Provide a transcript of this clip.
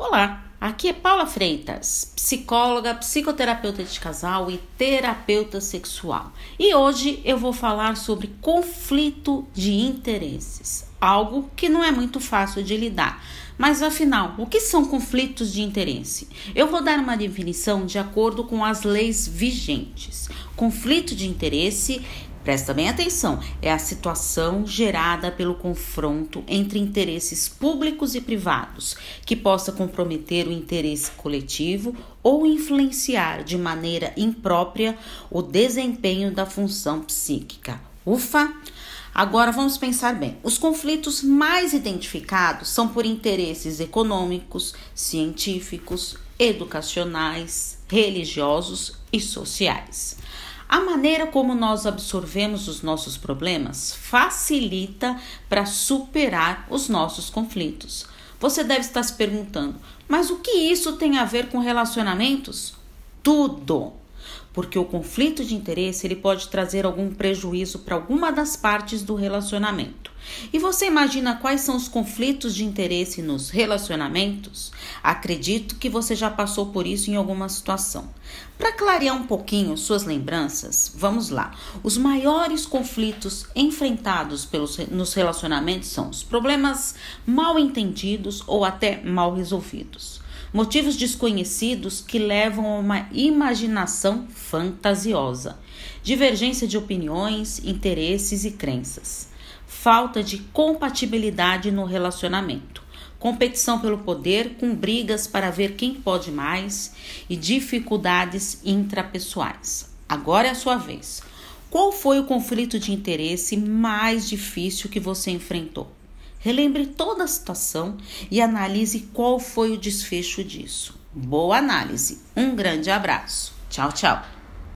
Olá, aqui é Paula Freitas, psicóloga, psicoterapeuta de casal e terapeuta sexual. E hoje eu vou falar sobre conflito de interesses, algo que não é muito fácil de lidar. Mas afinal, o que são conflitos de interesse? Eu vou dar uma definição de acordo com as leis vigentes. Conflito de interesse Presta bem atenção, é a situação gerada pelo confronto entre interesses públicos e privados, que possa comprometer o interesse coletivo ou influenciar de maneira imprópria o desempenho da função psíquica. Ufa! Agora vamos pensar bem. Os conflitos mais identificados são por interesses econômicos, científicos, educacionais, religiosos e sociais. A maneira como nós absorvemos os nossos problemas facilita para superar os nossos conflitos. Você deve estar se perguntando, mas o que isso tem a ver com relacionamentos? Tudo! Porque o conflito de interesse ele pode trazer algum prejuízo para alguma das partes do relacionamento. E você imagina quais são os conflitos de interesse nos relacionamentos? Acredito que você já passou por isso em alguma situação. Para clarear um pouquinho suas lembranças, vamos lá. Os maiores conflitos enfrentados pelos, nos relacionamentos são os problemas mal entendidos ou até mal resolvidos. Motivos desconhecidos que levam a uma imaginação fantasiosa, divergência de opiniões, interesses e crenças falta de compatibilidade no relacionamento, competição pelo poder com brigas para ver quem pode mais e dificuldades intrapessoais. Agora é a sua vez. Qual foi o conflito de interesse mais difícil que você enfrentou? Relembre toda a situação e analise qual foi o desfecho disso. Boa análise. Um grande abraço. Tchau, tchau.